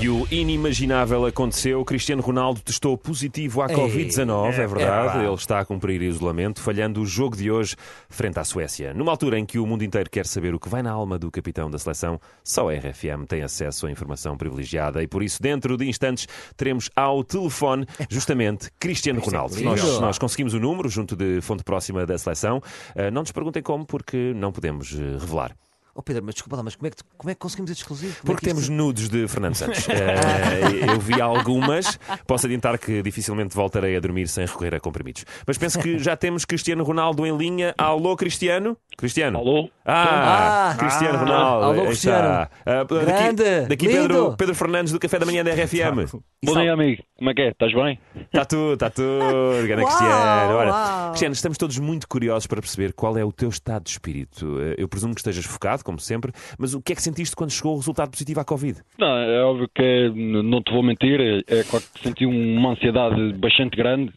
E o inimaginável aconteceu. Cristiano Ronaldo testou positivo à Ei, Covid-19, é, é, verdade. é, pá. Ele está a cumprir isolamento, falhando o jogo de hoje frente à Suécia. Numa altura em que o mundo inteiro quer saber o que vai na alma do capitão da seleção, só a RFM tem acesso a informação privilegiada e por isso, dentro de instantes, teremos ao telefone justamente Cristiano Ronaldo. Nós, nós conseguimos o número junto de fonte próxima da seleção. Ah, não nos perguntem como, porque não podemos eh, revelar. Oh Pedro, mas desculpa lá, mas como é que, como é que conseguimos este exclusivo? Como é Porque que isto- temos nudes de Fernando Santos. Eh, eu vi algumas. Posso adiantar que dificilmente voltarei a dormir sem recorrer a comprimidos. Mas penso que já temos Cristiano Ronaldo em linha. Alô, Cristiano? Cristiano? Alô? Ah, Ah, Cristiano ah, Ronaldo. alô, está. Ah, Grande, Daqui, daqui lindo. Pedro, Pedro Fernandes do Café da Manhã da RFM. Bom dia, amigo. Como é que é? Estás bem? Está tudo, está tudo. Grande Uau, Cristiano. Ora, uau. Cristiano, estamos todos muito curiosos para perceber qual é o teu estado de espírito. Eh, Eu presumo que estejas focado, como sempre, mas o que é que sentiste quando chegou o resultado positivo à Covid? Não, é óbvio que n- não te vou mentir, é claro que senti uma ansiedade bastante grande.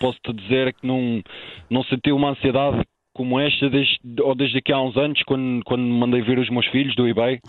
Posso-te dizer que não, não senti uma ansiedade como esta desde, ou desde aqui há uns anos, quando, quando mandei vir os meus filhos do eBay.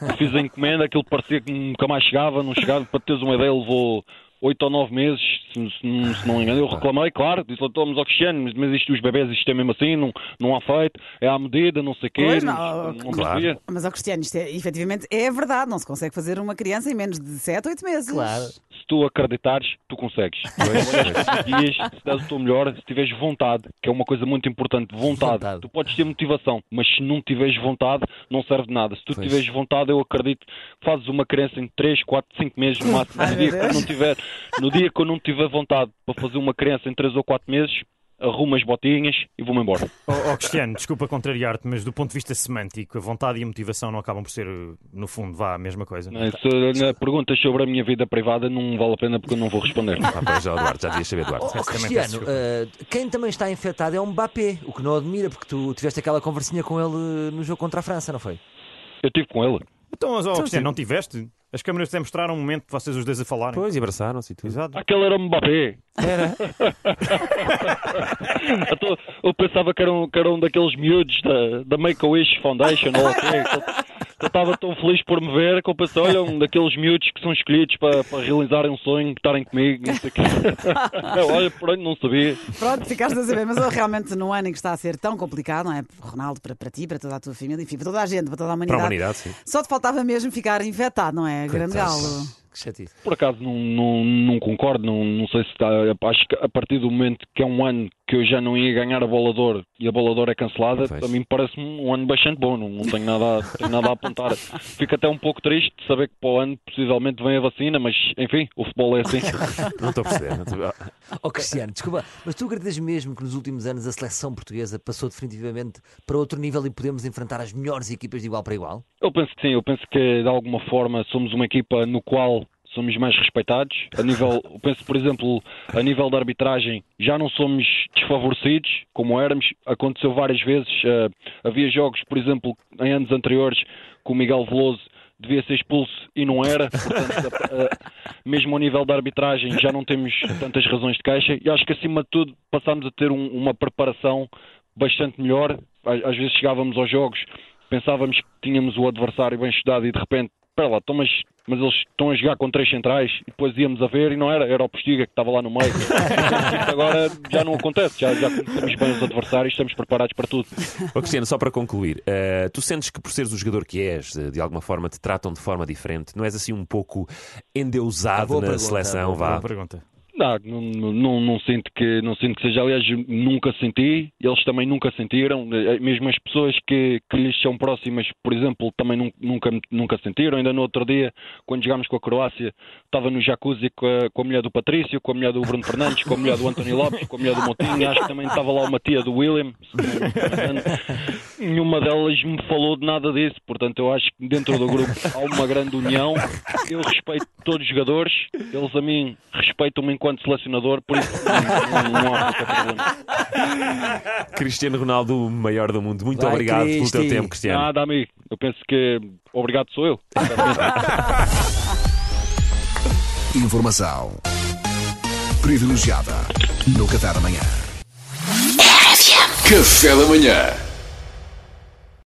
Eu fiz a encomenda, aquilo parecia que nunca mais chegava, não chegava. Para teres uma ideia, levou oito ou nove meses, se, se não- se não me engano. Eu reclamei, claro, disse lá, estamos ao Cristiano, mas, mas isto dos bebés, isto é mesmo assim, não, não há feito, é à medida, não sei o quê. Pois, não, não, não claro. Mas, ó Cristiano, isto é, efetivamente é verdade. Não se consegue fazer uma criança em menos de 7, 8 meses. Claro. se tu acreditares, tu consegues. Se dias, se deres o teu melhor, se tiveres vontade, que é uma coisa muito importante, vontade. Vontade. Tu podes ter motivação, mas se não tiveres vontade, não serve de nada. Se tu Pois. tiveres vontade, eu acredito que fazes uma criança em 3, 4, 5 meses no máximo. Ai, Deus. não tiver, no dia que eu não tiver vontade para fazer uma criança em 3 ou 4 meses, arrumo as botinhas e vou-me embora. Ó ó, Cristiano, desculpa contrariar-te, mas do ponto de vista semântico, a vontade e a motivação não acabam por ser, eh, no fundo, vá, a mesma coisa. Não é? Se né, perguntas sobre a minha vida privada, não vale a pena porque eu não vou responder. Ah, pois, Eduardo, já devias saber, Eduardo. Oh, peço Cristiano, eh, quem também está infectado é o Mbappé, o que não admira, porque tu tiveste aquela conversinha com ele no jogo contra a França, não foi? Eu estive com ele. Então, mas, ó, Então, Cristiano, sim. não tiveste? As câmaras até mostraram um momento de vocês os dois a falarem. Pois, e abraçaram-se e tudo. Exato. Aquele era o Mbappé. Era. Eu, tô- eu pensava que era um, que era um daqueles miúdos da, da Make-A-Wish Foundation ou o quê, eu- estava tão feliz por me ver que eu pensei, olha, um daqueles miúdos que são escolhidos para, para realizarem um sonho, estarem comigo, não sei o quê. Eu, olha, por onde não sabia. Pronto, ficaste a saber. Mas eu, realmente, num ano em que está a ser tão complicado, não é? Ronaldo, para, para ti, para toda a tua família, enfim, para toda a gente, para toda a Para humanidade. a humanidade, sim. Só te faltava mesmo ficar infectado, não é? Grande Coitado. galo. Que chatice. Por acaso não, não, não concordo, não, não sei se está. Acho que a partir do momento que é um ano que eu já não ia ganhar a bola de ouro e a bola de ouro é cancelada, a mim parece-me um ano bastante bom, não, não tenho, nada, a- tenho nada a apontar. Fico até um pouco triste de saber que para o ano possivelmente vem a vacina, mas enfim, o futebol é assim. Não estou a perceber. não estou- Oh, Cristiano, desculpa, mas tu acreditas mesmo que nos últimos anos a seleção portuguesa passou definitivamente para outro nível e podemos enfrentar as melhores equipas de igual para igual? Eu penso que sim, eu penso que de alguma forma somos uma equipa no qual somos mais respeitados. A nível, penso, por exemplo, a nível da arbitragem, já não somos desfavorecidos como éramos. Aconteceu várias vezes. eh, havia jogos, por exemplo, em anos anteriores, que o Miguel Veloso devia ser expulso e não era. Portanto, mesmo ao nível da arbitragem, já não temos tantas razões de queixa. E acho que, acima de tudo, passámos a ter um- uma preparação bastante melhor. Às vezes chegávamos aos jogos, pensávamos que tínhamos o adversário bem estudado e de repente, espera lá, então, mas, mas eles estão a jogar com três centrais e depois íamos a ver e não era, era o Postiga que estava lá no meio. Isto agora já não acontece, já, já conhecemos bem os adversários, estamos preparados para tudo. Ó, Cristiano, só para concluir, eh, tu sentes que por seres o jogador que és, eh, de alguma forma te tratam de forma diferente? Não és assim um pouco endeusado Boa na pergunta, seleção? boa Vá. Boa pergunta. Não, não, não, não sinto que não sinto que seja, aliás, nunca senti, eles também nunca sentiram, eh, mesmo as pessoas que, que lhes são próximas, por exemplo, também nun- nunca, nunca sentiram. Ainda no outro dia, quando jogámos com a Croácia, estava no jacuzzi com a, com a mulher do Patrício, com a mulher do Bruno Fernandes, com a mulher do António Lopes, com a mulher do Montinho, acho que também estava lá uma tia do William. Nenhuma delas me falou de nada disso, portanto, eu acho que dentro do grupo há uma grande união. Eu respeito todos os jogadores, eles a mim respeitam-me enquanto selecionador, por isso não, não há qualquer problema. Cristiano Ronaldo, o maior do mundo. Muito Vai, obrigado pelo Cristi. teu tempo, Cristiano. Nada, amigo. Eu penso que obrigado sou eu. Informação privilegiada no Qatar amanhã. Café da manhã.